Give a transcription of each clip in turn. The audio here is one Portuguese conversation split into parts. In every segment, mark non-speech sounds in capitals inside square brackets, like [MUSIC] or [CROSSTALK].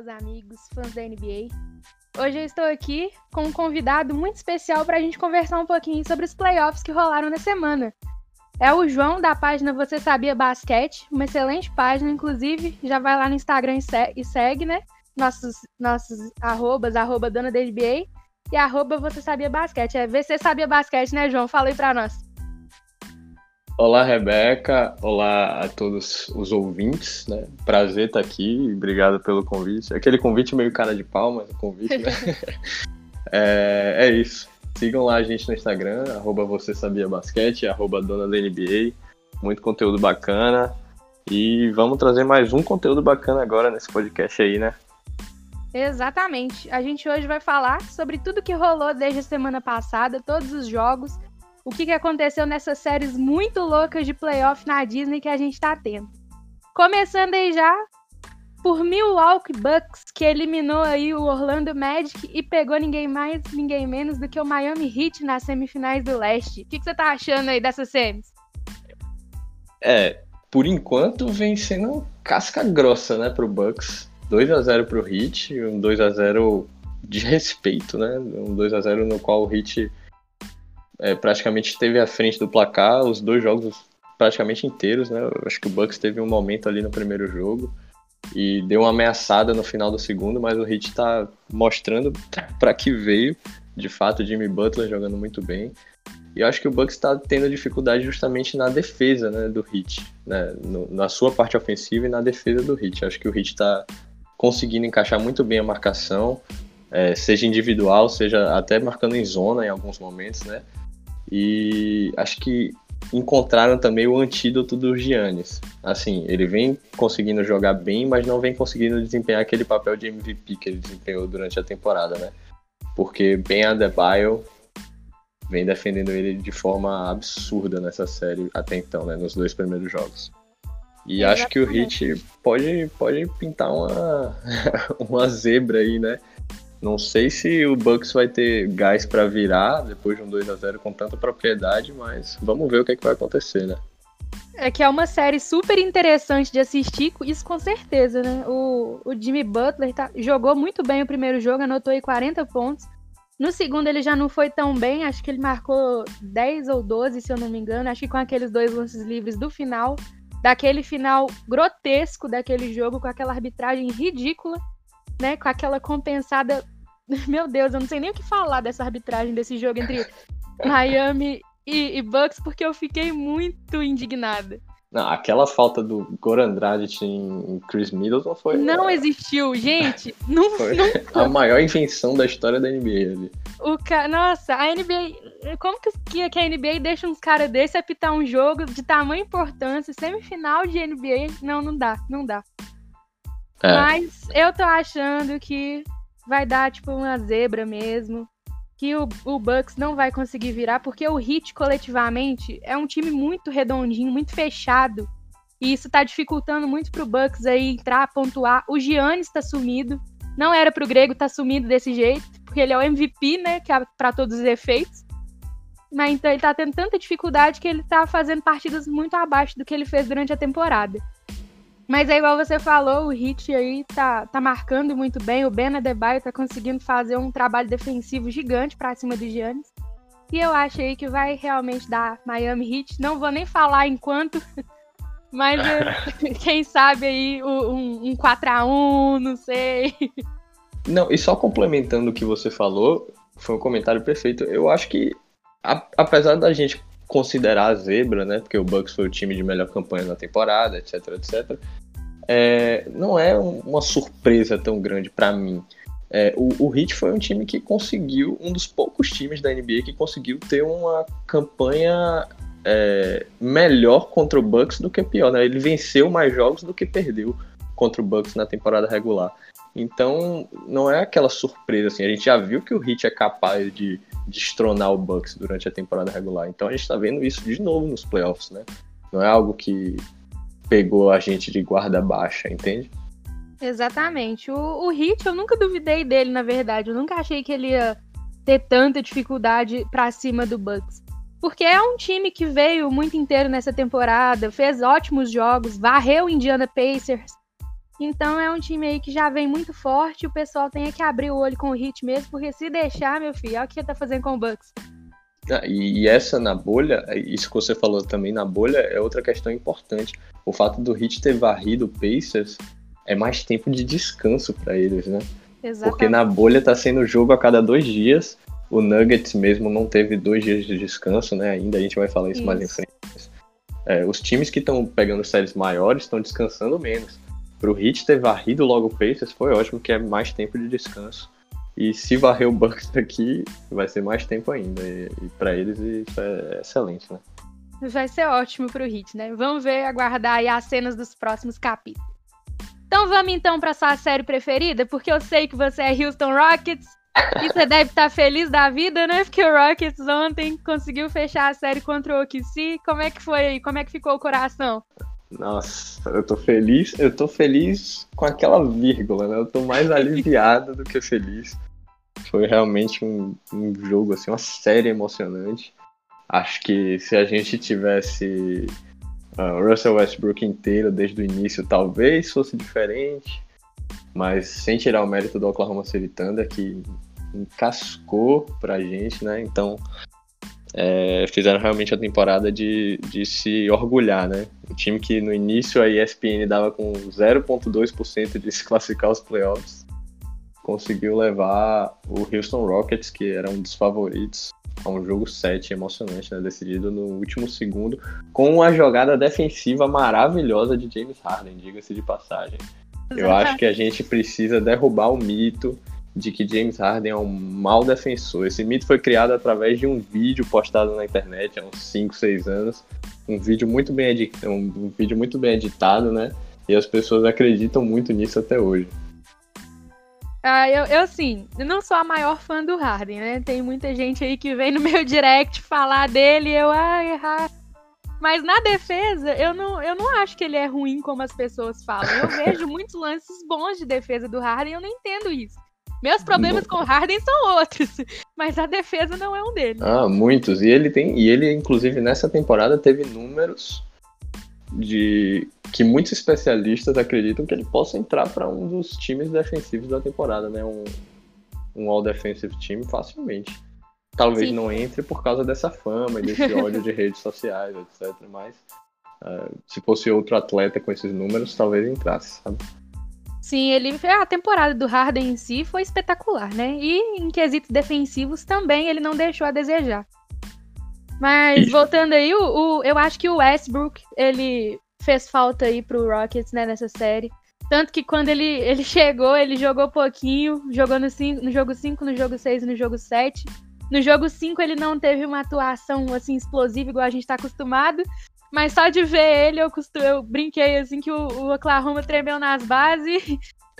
meus amigos fãs da NBA. Hoje eu estou aqui com um convidado muito especial para a gente conversar um pouquinho sobre os playoffs que rolaram na semana. É o João da página Você Sabia Basquete, uma excelente página, inclusive já vai lá no Instagram e, segue, né? Nossos, nossos arrobas, arroba dona da NBA e arroba Você Sabia Basquete. É VC Sabia Basquete, né, João? Fala aí para nós. Olá, Rebeca. Olá a todos os ouvintes, né? Prazer estar aqui. Obrigado pelo convite. Aquele convite meio cara de o convite, né? [LAUGHS] é, é, isso. Sigam lá a gente no Instagram, arroba você sabia basquete, arroba dona da NBA. Muito conteúdo bacana. E vamos trazer mais um conteúdo bacana agora nesse podcast aí, né? Exatamente. A gente hoje vai falar sobre tudo que rolou desde a semana passada, todos os jogos o que, que aconteceu nessas séries muito loucas de playoff na Disney que a gente tá tendo. Começando aí já por Milwaukee Bucks, que eliminou aí o Orlando Magic e pegou ninguém mais, ninguém menos do que o Miami Heat nas semifinais do leste. O que, que você tá achando aí dessas semis? É, por enquanto vem sendo casca grossa, né, pro Bucks. 2 a 0 pro Heat, um 2 a 0 de respeito, né? Um 2 a 0 no qual o Heat é, praticamente esteve à frente do placar os dois jogos praticamente inteiros, né? Eu acho que o Bucks teve um momento ali no primeiro jogo e deu uma ameaçada no final do segundo, mas o Heat está mostrando para que veio. De fato, Jimmy Butler jogando muito bem. E eu acho que o Bucks está tendo dificuldade justamente na defesa né, do Heat, né, no, na sua parte ofensiva e na defesa do Heat. Eu acho que o Heat está conseguindo encaixar muito bem a marcação, é, seja individual, seja até marcando em zona em alguns momentos, né? E acho que encontraram também o antídoto do Giannis. Assim, ele vem conseguindo jogar bem, mas não vem conseguindo desempenhar aquele papel de MVP que ele desempenhou durante a temporada, né? Porque Ben Adebayo vem defendendo ele de forma absurda nessa série até então, né? Nos dois primeiros jogos. E acho que o Heat pode, pode pintar uma, [LAUGHS] uma zebra aí, né? Não sei se o Bucks vai ter gás para virar depois de um 2 a 0 com tanta propriedade, mas vamos ver o que, é que vai acontecer, né? É que é uma série super interessante de assistir, isso com certeza, né? O, o Jimmy Butler tá, jogou muito bem o primeiro jogo, anotou aí 40 pontos. No segundo ele já não foi tão bem, acho que ele marcou 10 ou 12, se eu não me engano. Acho que com aqueles dois lances livres do final, daquele final grotesco daquele jogo, com aquela arbitragem ridícula né, com aquela compensada. [LAUGHS] Meu Deus, eu não sei nem o que falar dessa arbitragem desse jogo entre Miami e, e Bucks, porque eu fiquei muito indignada. Não, aquela falta do Goran Dragic em Chris Middleton foi. Não é... existiu, gente. [LAUGHS] Não foi [LAUGHS] a maior invenção da história da NBA ali. O ca... Nossa, a NBA. Como que, que a NBA deixa uns caras desse apitar um jogo de tamanha importância, semifinal de NBA? Não, não dá, não dá. É. Mas eu tô achando que vai dar, tipo, uma zebra mesmo. Que o, o Bucks não vai conseguir virar, porque o Heat, coletivamente, é um time muito redondinho, muito fechado. E isso tá dificultando muito pro Bucks aí entrar, pontuar. O Giannis tá sumido. Não era pro Grego tá sumido desse jeito, porque ele é o MVP, né? Que é pra todos os efeitos. Mas então ele tá tendo tanta dificuldade que ele tá fazendo partidas muito abaixo do que ele fez durante a temporada. Mas é igual você falou, o Hit aí tá, tá marcando muito bem. O Ben Adebayo tá conseguindo fazer um trabalho defensivo gigante para cima do Giannis. E eu acho aí que vai realmente dar Miami Heat. Não vou nem falar enquanto, [LAUGHS] mas eh, [LAUGHS] quem sabe aí um, um 4x1, não sei. Não, e só complementando o que você falou, foi um comentário perfeito. Eu acho que, a, apesar da gente considerar a zebra, né? Porque o Bucks foi o time de melhor campanha na temporada, etc, etc. É, não é uma surpresa tão grande para mim. É, o, o Heat foi um time que conseguiu, um dos poucos times da NBA que conseguiu ter uma campanha é, melhor contra o Bucks do que pior. Né? Ele venceu mais jogos do que perdeu contra o Bucks na temporada regular. Então, não é aquela surpresa assim. A gente já viu que o Heat é capaz de destronar o Bucks durante a temporada regular. Então a gente está vendo isso de novo nos playoffs, né? Não é algo que pegou a gente de guarda baixa, entende? Exatamente. O, o Heat, eu nunca duvidei dele, na verdade. Eu nunca achei que ele ia ter tanta dificuldade para cima do Bucks. Porque é um time que veio muito inteiro nessa temporada, fez ótimos jogos, varreu o Indiana Pacers. Então é um time aí que já vem muito forte. O pessoal tem que abrir o olho com o Hit mesmo, porque se deixar, meu filho, olha o que tá fazendo com o Bucks. Ah, e essa na bolha, isso que você falou também na bolha, é outra questão importante. O fato do Hit ter varrido o Pacers é mais tempo de descanso para eles, né? Exatamente. Porque na bolha tá sendo jogo a cada dois dias. O Nuggets mesmo não teve dois dias de descanso, né? Ainda a gente vai falar isso, isso. mais em frente. É, os times que estão pegando séries maiores estão descansando menos. Pro Heat ter varrido logo o Pacers foi ótimo, que é mais tempo de descanso. E se varrer o Bucks [LAUGHS] aqui, vai ser mais tempo ainda. E, e para eles isso é excelente, né? Vai ser ótimo pro Heat, né? Vamos ver, aguardar aí as cenas dos próximos capítulos. Então vamos então para sua série preferida, porque eu sei que você é Houston Rockets e você deve estar feliz da vida, né? Porque o Rockets ontem conseguiu fechar a série contra o OKC. Como é que foi aí? Como é que ficou o coração? Nossa, eu tô feliz. Eu tô feliz com aquela vírgula, né? Eu tô mais [LAUGHS] aliviado do que feliz. Foi realmente um, um jogo, assim, uma série emocionante. Acho que se a gente tivesse uh, Russell Westbrook inteiro desde o início, talvez fosse diferente mas sem tirar o mérito do Oklahoma City Thunder, que encascou pra gente, né? Então, é, fizeram realmente a temporada de, de se orgulhar, né? O time que no início a ESPN dava com 0,2% de se classificar aos playoffs, conseguiu levar o Houston Rockets, que era um dos favoritos, a um jogo 7 emocionante, né? Decidido no último segundo, com uma jogada defensiva maravilhosa de James Harden, diga-se de passagem. Eu acho que a gente precisa derrubar o mito de que James Harden é um mau defensor. Esse mito foi criado através de um vídeo postado na internet há uns 5, 6 anos. Um vídeo muito bem editado, um vídeo muito bem editado, né? E as pessoas acreditam muito nisso até hoje. Ah, eu, eu sim, eu não sou a maior fã do Harden, né? Tem muita gente aí que vem no meu direct falar dele e eu, ai, Harden mas na defesa, eu não, eu não acho que ele é ruim como as pessoas falam. Eu [LAUGHS] vejo muitos lances bons de defesa do Harden e eu não entendo isso. Meus problemas com o Harden são outros, [LAUGHS] mas a defesa não é um deles. Ah, muitos. E ele tem, e ele inclusive nessa temporada teve números de que muitos especialistas acreditam que ele possa entrar para um dos times defensivos da temporada, né? Um, um all defensive team facilmente. Talvez Sim. não entre por causa dessa fama e desse ódio de [LAUGHS] redes sociais, etc. Mas uh, se fosse outro atleta com esses números, talvez entrasse, sabe? Sim, ele a temporada do Harden em si foi espetacular, né? E em quesitos defensivos também ele não deixou a desejar. Mas Isso. voltando aí, o, o, eu acho que o Westbrook ele fez falta aí pro Rockets né, nessa série. Tanto que quando ele, [LAUGHS] ele chegou, ele jogou pouquinho, jogou no, cinco, no jogo 5, no jogo 6 e no jogo 7. No jogo 5 ele não teve uma atuação assim explosiva igual a gente tá acostumado, mas só de ver ele eu, costu... eu brinquei assim que o, o Oklahoma tremeu nas bases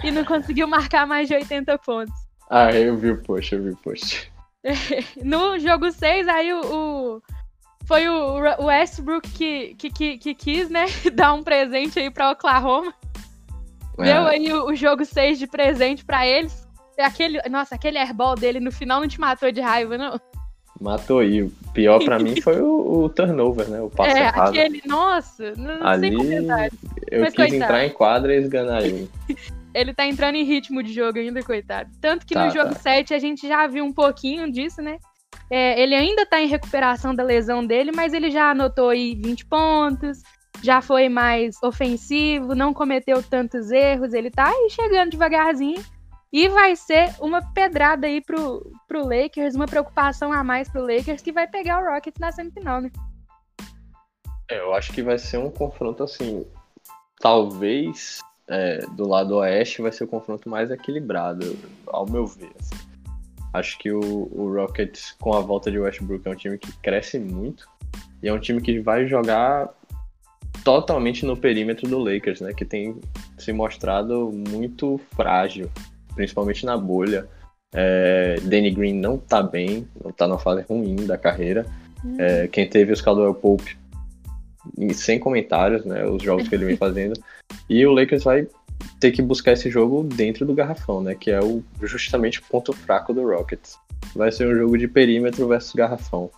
e não conseguiu marcar mais de 80 pontos. Ah, eu vi o post, eu vi o post. [LAUGHS] no jogo 6, aí o, o, foi o Westbrook que, que, que, que, quis, né, [LAUGHS] dar um presente aí pra Oklahoma. É. Deu aí o, o jogo 6 de presente para eles. Aquele, nossa, aquele airball dele no final não te matou de raiva, não? Matou. E o pior para mim foi o, o, turnover, né? O [LAUGHS] passo é, errado. aquele, nossa, não Ali, Eu Mas, quis coitado. entrar em quadra e esganar ele. [LAUGHS] ele tá entrando em ritmo de jogo ainda, coitado. Tanto que tá, no jogo tá. 7 a gente já viu um pouquinho disso, né? É, ele ainda tá em recuperação da lesão dele, mas ele já anotou aí 20 pontos, já foi mais ofensivo, não cometeu tantos erros, ele tá aí chegando devagarzinho. E vai ser uma pedrada aí pro, pro Lakers, uma preocupação a mais pro Lakers, que vai pegar o Rockets na semifinal, né? É, eu acho que vai ser um confronto assim. Talvez é, do lado oeste vai ser o confronto mais equilibrado, ao meu ver. Assim. Acho que o, o Rockets, com a volta de Westbrook, é um time que cresce muito. E é um time que vai jogar totalmente no perímetro do Lakers, né? Que tem se mostrado muito frágil principalmente na bolha. É, Danny Green não tá bem, não tá numa fase ruim da carreira. É, quem teve os Caldwell Pope, sem comentários, né? Os jogos que ele vem [LAUGHS] fazendo. E o Lakers vai ter que buscar esse jogo dentro do garrafão, né? Que é o, justamente o ponto fraco do Rockets. Vai ser um jogo de perímetro versus garrafão.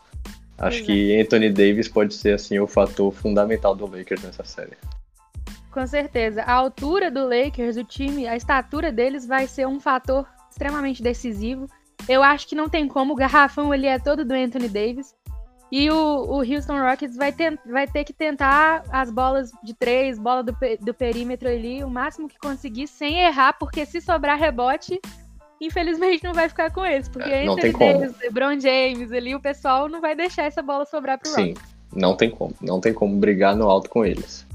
Acho Exato. que Anthony Davis pode ser assim o fator fundamental do Lakers nessa série. Com certeza. A altura do Lakers, o time, a estatura deles vai ser um fator extremamente decisivo. Eu acho que não tem como, o garrafão ele é todo do Anthony Davis. E o, o Houston Rockets vai ter, vai ter que tentar as bolas de três, bola do, do perímetro ali, o máximo que conseguir, sem errar, porque se sobrar rebote, infelizmente não vai ficar com eles. Porque é, Anthony Davis, LeBron James ali, o pessoal não vai deixar essa bola sobrar pro Sim, Rockets. não tem como. Não tem como brigar no alto com eles.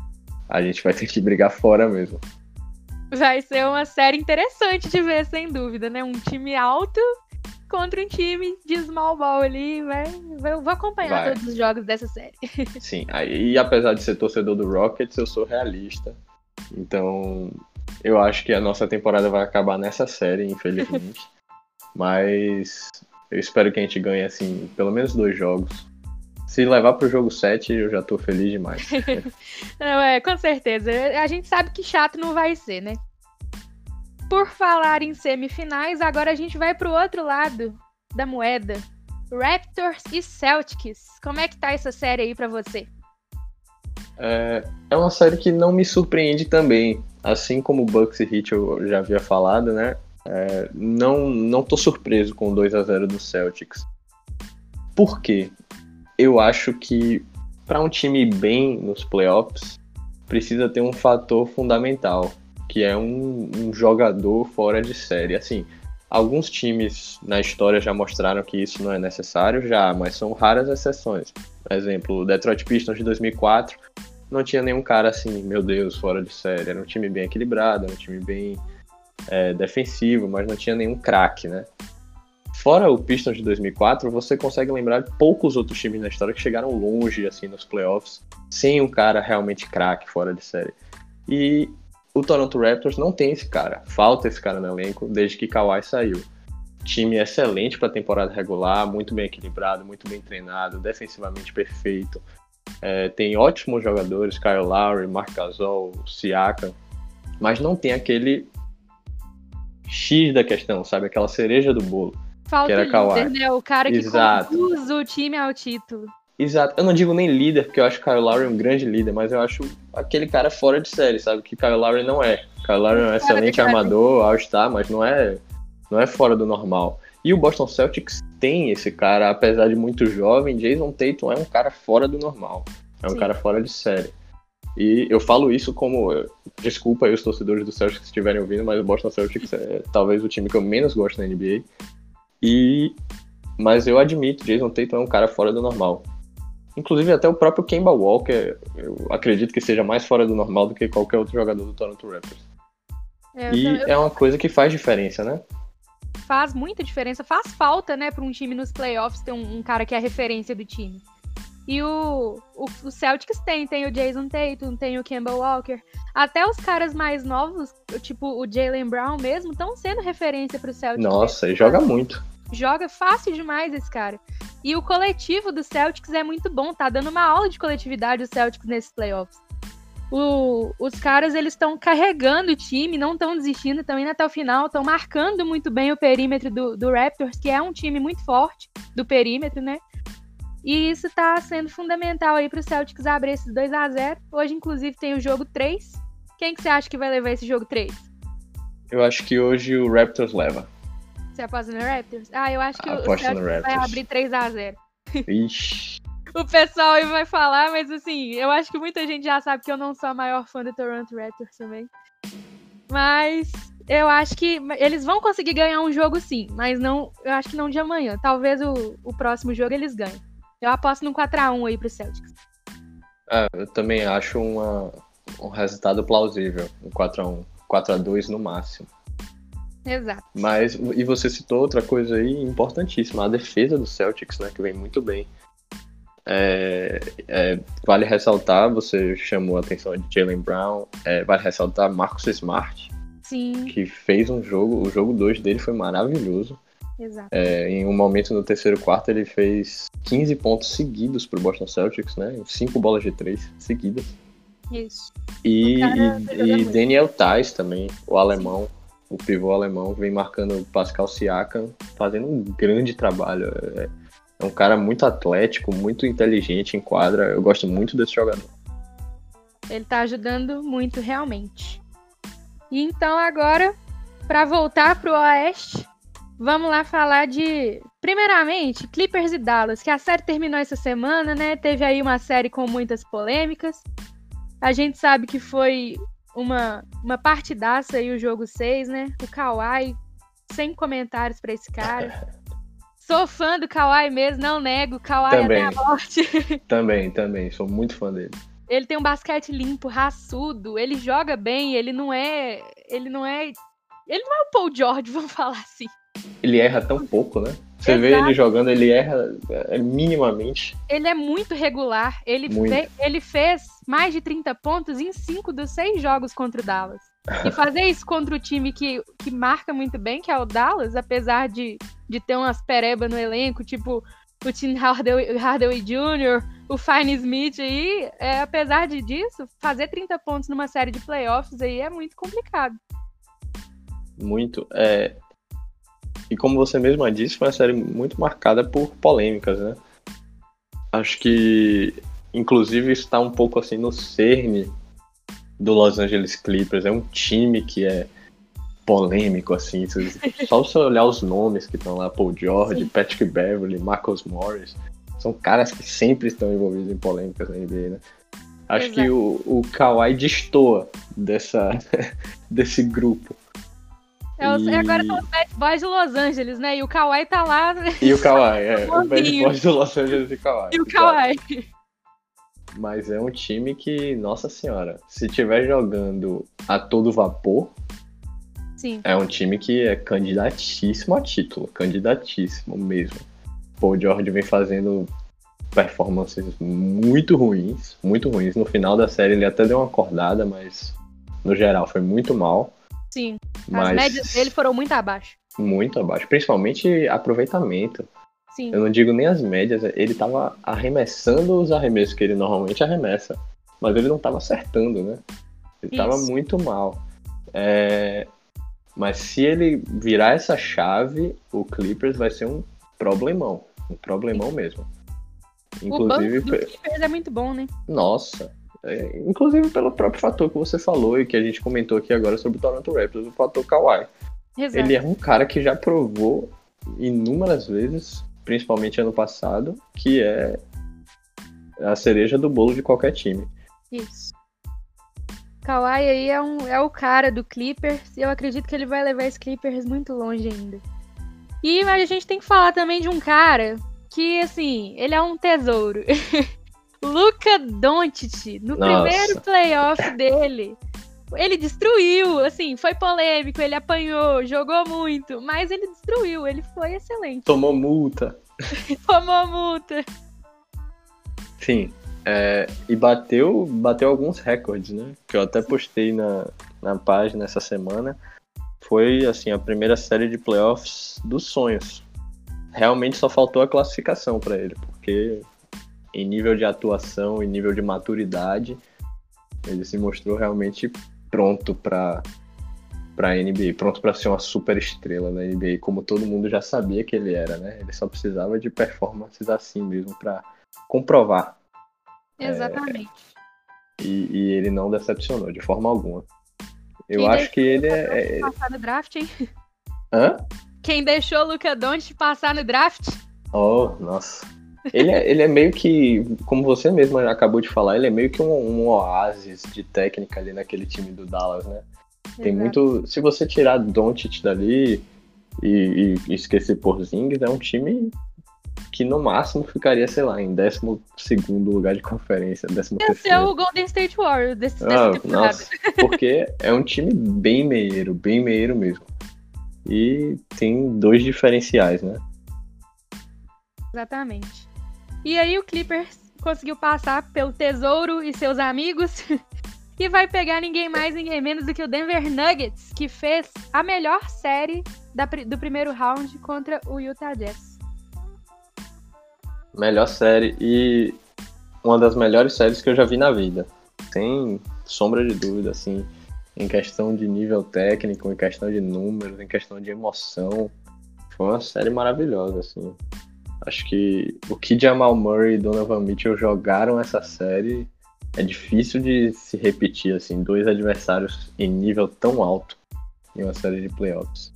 A gente vai ter que brigar fora mesmo. Vai ser uma série interessante de ver, sem dúvida, né? Um time alto contra um time de small ball ali. Vai, vai, vou acompanhar vai. todos os jogos dessa série. [LAUGHS] Sim, aí apesar de ser torcedor do Rockets, eu sou realista. Então, eu acho que a nossa temporada vai acabar nessa série, infelizmente. [LAUGHS] Mas eu espero que a gente ganhe, assim, pelo menos dois jogos. Se levar pro jogo 7, eu já tô feliz demais. [LAUGHS] não, é, com certeza. A gente sabe que chato não vai ser, né? Por falar em semifinais, agora a gente vai pro outro lado da moeda. Raptors e Celtics. Como é que tá essa série aí para você? É, é uma série que não me surpreende também. Assim como Bucks e Heat eu já havia falado, né? É, não, não tô surpreso com o 2 a 0 do Celtics. Por quê? Eu acho que para um time bem nos playoffs, precisa ter um fator fundamental, que é um, um, jogador fora de série. Assim, alguns times na história já mostraram que isso não é necessário, já, mas são raras exceções. Por exemplo, o Detroit Pistons de 2004 não tinha nenhum cara assim, meu Deus, fora de série. Era um time bem equilibrado, era um time bem é, defensivo, mas não tinha nenhum craque, né? Fora o Pistons de 2004, você consegue lembrar de poucos outros times na história que chegaram longe assim nos playoffs sem um cara realmente craque fora de série. E o Toronto Raptors não tem esse cara. Falta esse cara no elenco desde que Kawhi saiu. Time excelente para temporada regular, muito bem equilibrado, muito bem treinado, defensivamente perfeito. É, tem ótimos jogadores, Kyle Lowry, Marc Gasol, Siakam, mas não tem aquele X da questão, sabe? Aquela cereja do bolo. Falta que era líder, né? O cara que Exato. conduz o time ao título. Exato. Eu não digo nem líder, porque eu acho Kyle Lowry um grande líder, mas eu acho aquele cara fora de série, sabe? Que Kyle Lowry não é. Kyle Lowry é um excelente armador, all-star, mas não é, não é fora do normal. E o Boston Celtics tem esse cara, apesar de muito jovem, Jason Tatum é um cara fora do normal. É um Sim. cara fora de série. E eu falo isso como. Desculpa aí os torcedores do Celtics que estiverem ouvindo, mas o Boston Celtics é talvez o time que eu menos gosto na NBA. E mas eu admito, Jason Tatum é um cara fora do normal. Inclusive até o próprio Kemba Walker, eu acredito que seja mais fora do normal do que qualquer outro jogador do Toronto Raptors. É, e eu... é uma coisa que faz diferença, né? Faz muita diferença, faz falta, né, para um time nos playoffs ter um, um, cara que é a referência do time. E o, o, o, Celtics tem, tem o Jason Tatum, tem o Kemba Walker. Até os caras mais novos, tipo o Jalen Brown mesmo, estão sendo referência pro Celtics. Nossa, e joga muito. Joga fácil demais esse cara. E o coletivo do Celtics é muito bom, tá dando uma aula de coletividade o Celtics nesses playoffs. O, os caras eles estão carregando o time, não estão desistindo, estão indo até o final, estão marcando muito bem o perímetro do, do Raptors, que é um time muito forte do perímetro, né? E isso está sendo fundamental aí para o Celtics abrir esses 2 a 0 Hoje, inclusive, tem o jogo 3. Quem que você acha que vai levar esse jogo 3? Eu acho que hoje o Raptors leva. Você aposta no Raptors? Ah, eu acho que o Celtics vai abrir 3 a 0 [LAUGHS] Ixi. o pessoal aí vai falar, mas assim, eu acho que muita gente já sabe que eu não sou a maior fã do Toronto Raptors também. Mas eu acho que eles vão conseguir ganhar um jogo sim, mas não, eu acho que não de amanhã. Talvez o, o próximo jogo eles ganhem. Eu aposto num 4x1 aí pro Celtics. É, eu também acho uma, um resultado plausível. Um 4x1. 4x2 no máximo. Exato. Mas, e você citou outra coisa aí importantíssima, a defesa do Celtics, né, que vem muito bem. É, é, vale ressaltar, você chamou a atenção de Jalen Brown, é, vale ressaltar Marcus Smart, Sim. que fez um jogo, o jogo 2 dele foi maravilhoso. Exato. É, em um momento no terceiro quarto ele fez 15 pontos seguidos para o Boston Celtics, né? Cinco bolas de três seguidas. Isso. E, e, e Daniel Tais também, o alemão, Sim. o pivô alemão, vem marcando Pascal Siakam, fazendo um grande trabalho. É, É um cara muito atlético, muito inteligente em quadra. Eu gosto muito desse jogador. Ele tá ajudando muito, realmente. E então agora, para voltar pro Oeste, vamos lá falar de, primeiramente, Clippers e Dallas, que a série terminou essa semana, né? Teve aí uma série com muitas polêmicas. A gente sabe que foi uma, uma partidaça aí o jogo 6, né? O Kawhi, sem comentários para esse cara. [LAUGHS] Sou fã do Kawhi mesmo, não nego. Kawhi também, até a morte. [LAUGHS] também, também. Sou muito fã dele. Ele tem um basquete limpo, raçudo. Ele joga bem. Ele não é. Ele não é. Ele não é o Paul George, [LAUGHS] vamos falar assim. Ele erra tão pouco, né? Você Exato. vê ele jogando, ele erra é, minimamente. Ele é muito regular. Ele, muito. Fe... ele fez mais de 30 pontos em 5 dos 6 jogos contra o Dallas. E fazer isso contra o time que, que marca muito bem, que é o Dallas, apesar de, de ter umas perebas no elenco, tipo o Tim Hardaway, Hardaway Jr., o Fine Smith aí, é, apesar de disso, fazer 30 pontos numa série de playoffs aí é muito complicado. Muito. É... E como você mesma disse, foi uma série muito marcada por polêmicas, né? Acho que, inclusive, está um pouco assim no cerne do Los Angeles Clippers. É um time que é polêmico, assim. [LAUGHS] Só você olhar os nomes que estão lá, Paul George, Sim. Patrick Beverly, Marcus Morris, são caras que sempre estão envolvidos em polêmicas na NBA, né? Acho Exato. que o, o Kawhi destoa dessa, [LAUGHS] desse grupo. É, e... Agora são os bad boys de Los Angeles, né? E o Kawhi tá lá. E o Kawhi, [LAUGHS] é. o bad boys de Los Angeles e Kawhi. E o Kawhi. Mas é um time que, nossa senhora, se tiver jogando a todo vapor, Sim. É um time que é candidatíssimo a título, candidatíssimo mesmo. Paul George vem fazendo performances muito ruins, muito ruins. No final da série ele até deu uma acordada, mas no geral foi muito mal. Sim. Mas... As médias dele foram muito abaixo. Muito abaixo, principalmente aproveitamento. Sim. Eu não digo nem as médias, ele tava arremessando os arremessos que ele normalmente arremessa, mas ele não tava acertando, né? Ele Isso. tava muito mal. É... Mas se ele virar essa chave, o Clippers vai ser um problemão. Um problemão mesmo. Inclusive. O banco do Clippers é muito bom, né? Nossa. É, inclusive pelo próprio fator que você falou e que a gente comentou aqui agora sobre o Toronto Raptors, o fator Kawhi. Exato. Ele é um cara que já provou inúmeras vezes, principalmente ano passado, que é a cereja do bolo de qualquer time. Isso. Kawhi aí é, um, é o cara do Clippers e eu acredito que ele vai levar esse Clippers muito longe ainda. E mas a gente tem que falar também de um cara que, assim, ele é um tesouro. [LAUGHS] Luca Doncic, no Nossa. primeiro playoff dele, ele destruiu, assim, foi polêmico, ele apanhou, jogou muito, mas ele destruiu, ele foi excelente. Tomou multa. [LAUGHS] Tomou multa. Sim, é, e bateu, bateu alguns recordes, né? Que eu até postei na, na página essa semana. Foi assim a primeira série de playoffs dos sonhos. Realmente só faltou a classificação para ele, porque em nível de atuação, em nível de maturidade, ele se mostrou realmente pronto para para NBA, pronto para ser uma super estrela na NBA, como todo mundo já sabia que ele era, né? Ele só precisava de performances assim mesmo para comprovar Exatamente. É, e, e, ele não decepcionou de forma alguma. Eu Quem acho que ele é. é passar no draft, hein? Hã? Quem deixou o Luca Doncic passar no draft? Oh, nossa. Ele é, ele é meio que, como você mesmo acabou de falar, ele é meio que um, um oásis de técnica ali naquele time do Dallas, né? Tem Exato. muito. Se você tirar Doncic dali e, e esquecer Porzingis, é um time que no máximo ficaria, sei lá, em 12 lugar de conferência. Ia ser o Golden State Warriors desse, ah, Nossa, porque é um time bem meieiro, bem meieiro mesmo. E tem dois diferenciais, né? Exatamente. E aí o Clippers conseguiu passar pelo Tesouro e seus amigos [LAUGHS] e vai pegar ninguém mais, ninguém menos do que o Denver Nuggets, que fez a melhor série da, do primeiro round contra o Utah Jazz. Melhor série e uma das melhores séries que eu já vi na vida. Sem sombra de dúvida, assim, em questão de nível técnico, em questão de números, em questão de emoção. Foi uma série maravilhosa, assim. Acho que o que Jamal Murray e Donovan Mitchell jogaram essa série é difícil de se repetir, assim, dois adversários em nível tão alto em uma série de playoffs.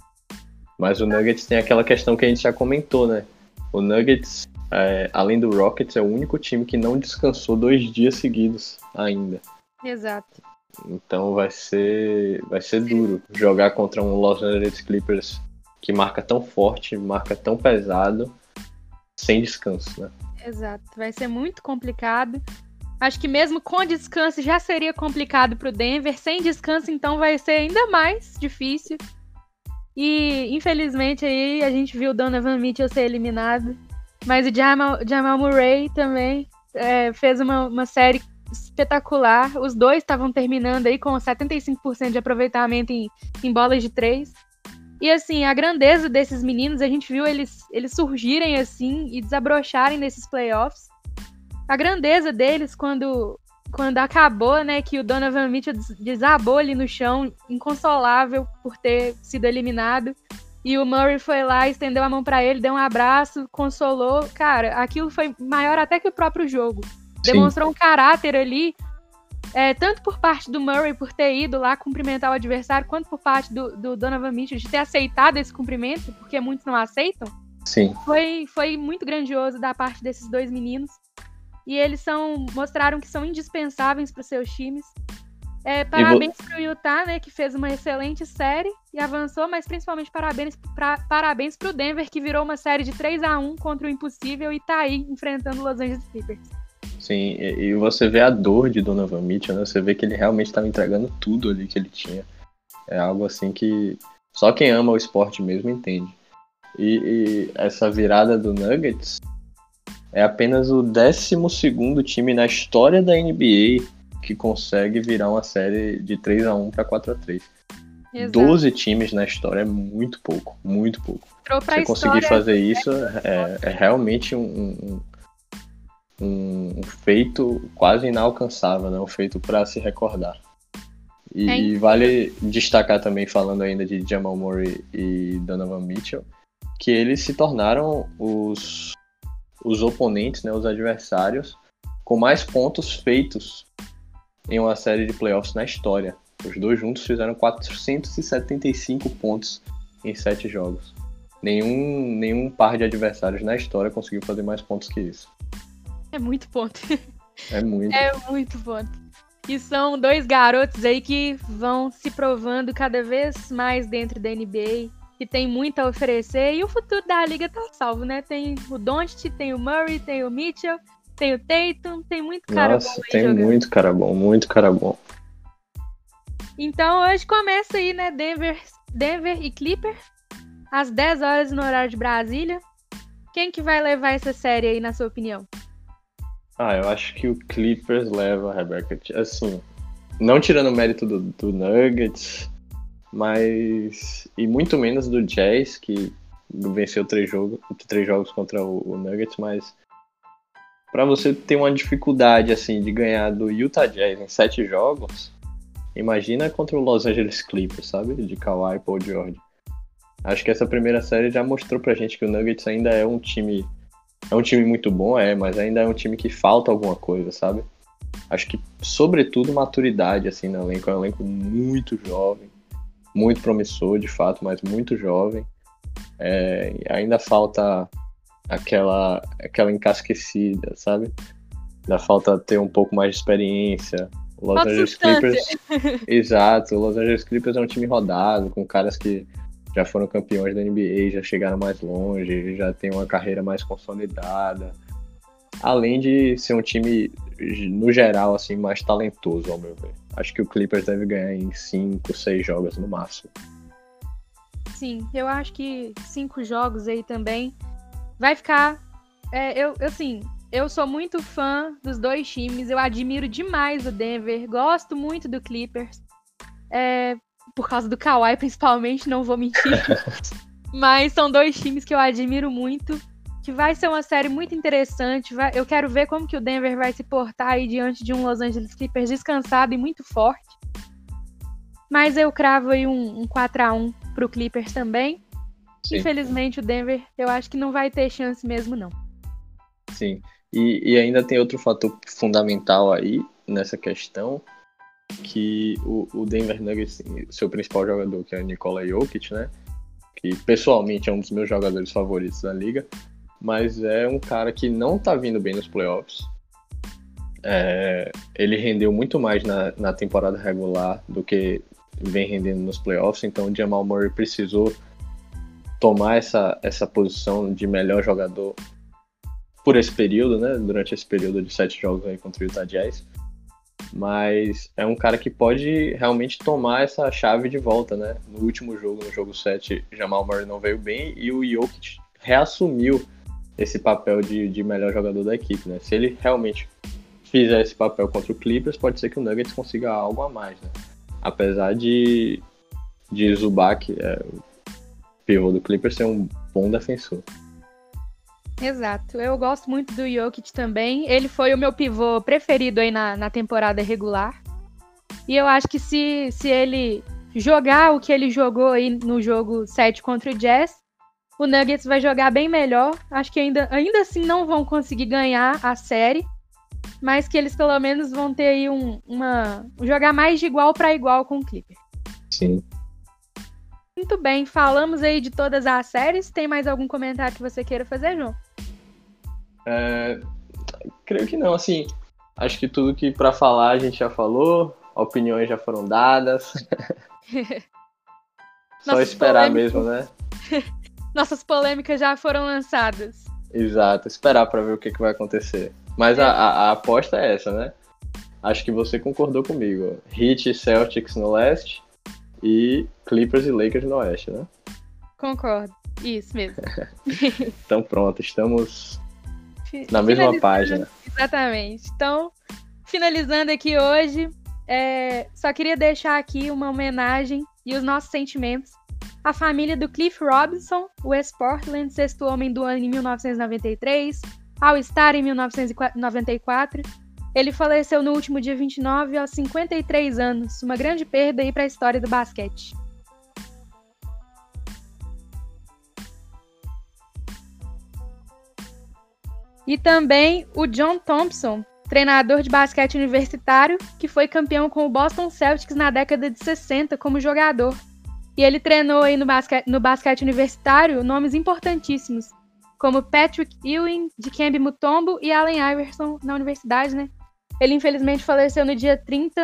Mas o Nuggets tem aquela questão que a gente já comentou, né? O Nuggets, é, além do Rockets, é o único time que não descansou dois dias seguidos ainda. Exato. Então vai ser, vai ser duro jogar contra um Los Angeles Clippers que marca tão forte, marca tão pesado, sem descanso, né? Exato, vai ser muito complicado. Acho que mesmo com descanso já seria complicado para o Denver. Sem descanso, então, vai ser ainda mais difícil. E, infelizmente, aí a gente viu o Donovan Mitchell ser eliminado. Mas o Jamal, Jamal Murray também é, fez uma, uma série espetacular. Os dois estavam terminando aí com 75% de aproveitamento em, em bolas de três. E assim, a grandeza desses meninos, a gente viu eles, eles surgirem assim e desabrocharem nesses playoffs. A grandeza deles quando quando acabou, né, que o Donovan Mitchell desabou ali no chão, inconsolável por ter sido eliminado. E o Murray foi lá, estendeu a mão para ele, deu um abraço, consolou. Cara, aquilo foi maior até que o próprio jogo. Sim. Demonstrou um caráter ali, é, tanto por parte do Murray por ter ido lá cumprimentar o adversário, quanto por parte do, do Donovan Mitchell de ter aceitado esse cumprimento, porque muitos não aceitam. Sim. Foi, foi muito grandioso da parte desses dois meninos. E eles são mostraram que são indispensáveis para os seus times. É, parabéns para o Utah, né, que fez uma excelente série e avançou, mas principalmente parabéns para parabéns o Denver, que virou uma série de 3 a 1 contra o impossível e está aí enfrentando o Los Angeles Clippers. Sim, e você vê a dor de Donovan Mitchell, né? Você vê que ele realmente estava entregando tudo ali que ele tinha. É algo assim que só quem ama o esporte mesmo entende. E, e essa virada do Nuggets é apenas o 12 time na história da NBA que consegue virar uma série de 3 a 1 para 4 a 3 Exato. 12 times na história é muito pouco, muito pouco. Você conseguir fazer isso é, é realmente um, um, um, um feito quase inalcançável, né? um feito para se recordar. E, é e, vale destacar também, falando ainda de Jamal Murray e Donovan Mitchell, que eles se tornaram os, os oponentes, né, os adversários, com mais pontos feitos em uma série de playoffs na história. Os dois juntos fizeram 475 pontos em sete jogos. Nenhum, nenhum par de adversários na história conseguiu fazer mais pontos que isso. É muito ponto. É muito. É muito ponto. E são dois garotos aí que vão se provando cada vez mais dentro da NBA, que tem muito a oferecer. E o futuro da liga tá salvo, né? Tem o Doncic, tem o Murray, tem o Mitchell, tem o Tatum, tem muito cara Nossa, bom. Nossa, tem jogando. muito cara bom, muito cara bom. Então hoje começa aí, né? Denver, Denver e Clipper, às 10 horas no horário de Brasília. Quem que vai levar essa série aí, na sua opinião? Ah, eu acho que o Clippers leva a Rebeca. Assim, não tirando o mérito do, do Nuggets, mas. E muito menos do Jazz, que venceu três jogos, três jogos contra o, o Nuggets, mas para você ter uma dificuldade assim de ganhar do Utah Jazz em sete jogos, imagina contra o Los Angeles Clippers, sabe? De Kawhi e Paul George. Acho que essa primeira série já mostrou pra gente que o Nuggets ainda é um time é um time muito bom, é, mas ainda é um time que falta alguma coisa, sabe? Acho que, sobretudo, maturidade, assim, no elenco. É um elenco muito jovem, muito promissor, de fato, mas muito jovem. É, ainda falta aquela, aquela encasquecida, sabe? Ainda falta ter um pouco mais de experiência. Los Angeles Clippers. [LAUGHS] Exato, o Los Angeles Clippers é um time rodado, com caras que já foram campeões da NBA, já chegaram mais longe, já tem uma carreira mais consolidada. Além de ser um time, no geral, assim, mais talentoso, ao meu ver. Acho que o Clippers deve ganhar em 5, 6 jogos no máximo. Sim, eu acho que cinco jogos aí também vai ficar. É, eu, assim, eu sou muito fã dos dois times, eu admiro demais o Denver, gosto muito do Clippers. É, por causa do Kawhi, principalmente, não vou mentir. [LAUGHS] Mas são dois times que eu admiro muito. Que vai ser uma série muito interessante. Vai, eu quero ver como que o Denver vai se portar aí diante de um Los Angeles Clippers descansado e muito forte. Mas eu cravo aí um, um 4x1 pro Clippers também. Sim. Infelizmente, o Denver, eu acho que não vai ter chance mesmo, não. Sim. E, e ainda tem outro fator fundamental aí nessa questão, que o, o Denver Nuggets, seu principal jogador, que é o Nikola Jokic, né? Que pessoalmente é um dos meus jogadores favoritos da liga, mas é um cara que não tá vindo bem nos playoffs. É, ele rendeu muito mais na, na temporada regular do que vem rendendo nos playoffs, então o Jamal Murray precisou tomar essa, essa posição de melhor jogador por esse período, né? Durante esse período de sete jogos aí contra o Utah Jazz. Mas é um cara que pode realmente tomar essa chave de volta, né? No último jogo, no jogo 7, Jamal Murray não veio bem e o Jokic reassumiu esse papel de, de melhor jogador da equipe, né? Se ele realmente fizer esse papel contra o Clippers, pode ser que o Nuggets consiga algo a mais, né? Apesar de, de Zubac, é, o pivô do Clippers, ser um bom defensor. Exato. Eu gosto muito do Jokic também. Ele foi o meu pivô preferido aí na, na temporada regular. E eu acho que se, se ele jogar o que ele jogou aí no jogo 7 contra o Jazz, o Nuggets vai jogar bem melhor. Acho que ainda, ainda assim não vão conseguir ganhar a série, mas que eles pelo menos vão ter aí um, uma. jogar mais de igual para igual com o Clipper. Sim. Muito bem, falamos aí de todas as séries. Tem mais algum comentário que você queira fazer, João? É, creio que não, assim, acho que tudo que para falar a gente já falou, opiniões já foram dadas. [LAUGHS] Só Nossas esperar polêmicas... mesmo, né? [LAUGHS] Nossas polêmicas já foram lançadas. Exato, esperar para ver o que, que vai acontecer. Mas é. a, a, a, aposta é essa, né? Acho que você concordou comigo. Heat e Celtics no leste e Clippers e Lakers no oeste, né? Concordo. Isso mesmo. [LAUGHS] então pronto, estamos na mesma página. Exatamente. Então, finalizando aqui hoje, é, só queria deixar aqui uma homenagem e os nossos sentimentos à família do Cliff Robinson, o ex-Portland, sexto homem do ano em 1993, ao Star em 1994. Ele faleceu no último dia 29 aos 53 anos, uma grande perda aí para a história do basquete. E também o John Thompson, treinador de basquete universitário, que foi campeão com o Boston Celtics na década de 60 como jogador. E ele treinou aí no basquete, no basquete universitário nomes importantíssimos, como Patrick Ewing, Dikembe Mutombo e Allen Iverson na universidade, né? Ele infelizmente faleceu no dia 30,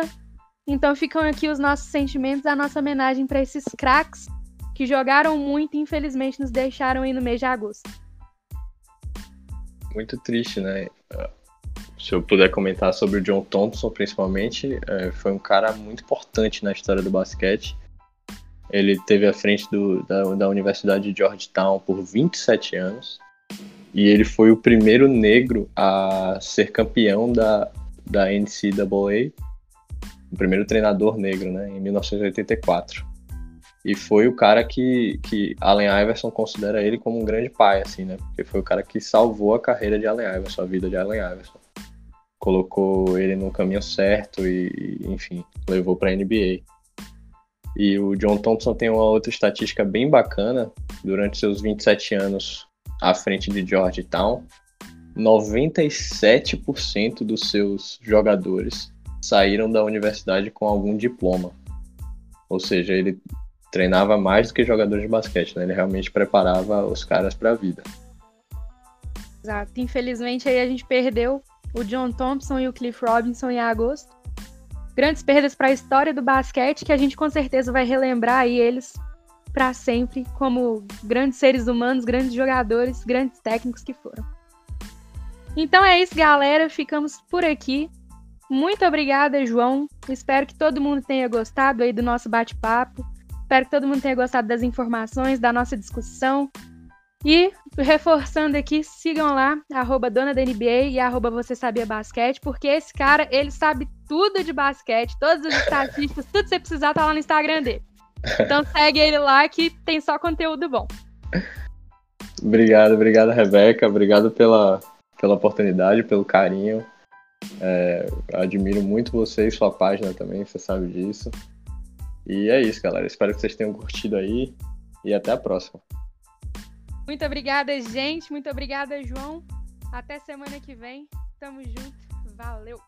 então ficam aqui os nossos sentimentos, a nossa homenagem para esses craques que jogaram muito e infelizmente nos deixaram aí no mês de agosto muito triste, né? Se eu puder comentar sobre o John Thompson, principalmente, é, foi um cara muito importante na história do basquete. Ele teve à frente do, da, da Universidade de Georgetown por 27 anos. E ele foi o primeiro negro a ser campeão da, da NCAA, o primeiro treinador negro, né, em 1984. E foi o cara que, que Allen Iverson considera ele como um grande pai, assim, né? Porque foi o cara que salvou a carreira de Allen Iverson, a vida de Allen Iverson. Colocou ele no caminho certo e, enfim, levou para a NBA. E o John Thompson tem uma outra estatística bem bacana. Durante seus 27 anos à frente de Georgetown, 97% dos seus jogadores saíram da universidade com algum diploma. Ou seja, ele treinava mais do que jogador de basquete, né? Ele realmente preparava os caras para a vida. Exato. Infelizmente aí a gente perdeu o John Thompson e o Cliff Robinson em agosto. Grandes perdas para a história do basquete que a gente com certeza vai relembrar aí eles para sempre como grandes seres humanos, grandes jogadores, grandes técnicos que foram. Então é isso, galera. Ficamos por aqui. Muito obrigada, João. Espero que todo mundo tenha gostado aí do nosso bate-papo. Espero que todo mundo tenha gostado das informações, da nossa discussão. E, reforçando aqui, sigam lá, arroba dona da NBA e arroba você sabia basquete, porque esse cara, ele sabe tudo de basquete, todas as estatísticas, tudo que você precisar tá lá no Instagram dele. Então segue ele lá que tem só conteúdo bom. Obrigado, obrigado, Rebeca. Obrigado pela, pela oportunidade, pelo carinho. É, admiro muito você e sua página também, você sabe disso. E é isso, galera. Espero que vocês tenham curtido aí e até a próxima. Muito obrigada, gente. Muito obrigada, João. Até semana que vem. Tamo junto. Valeu.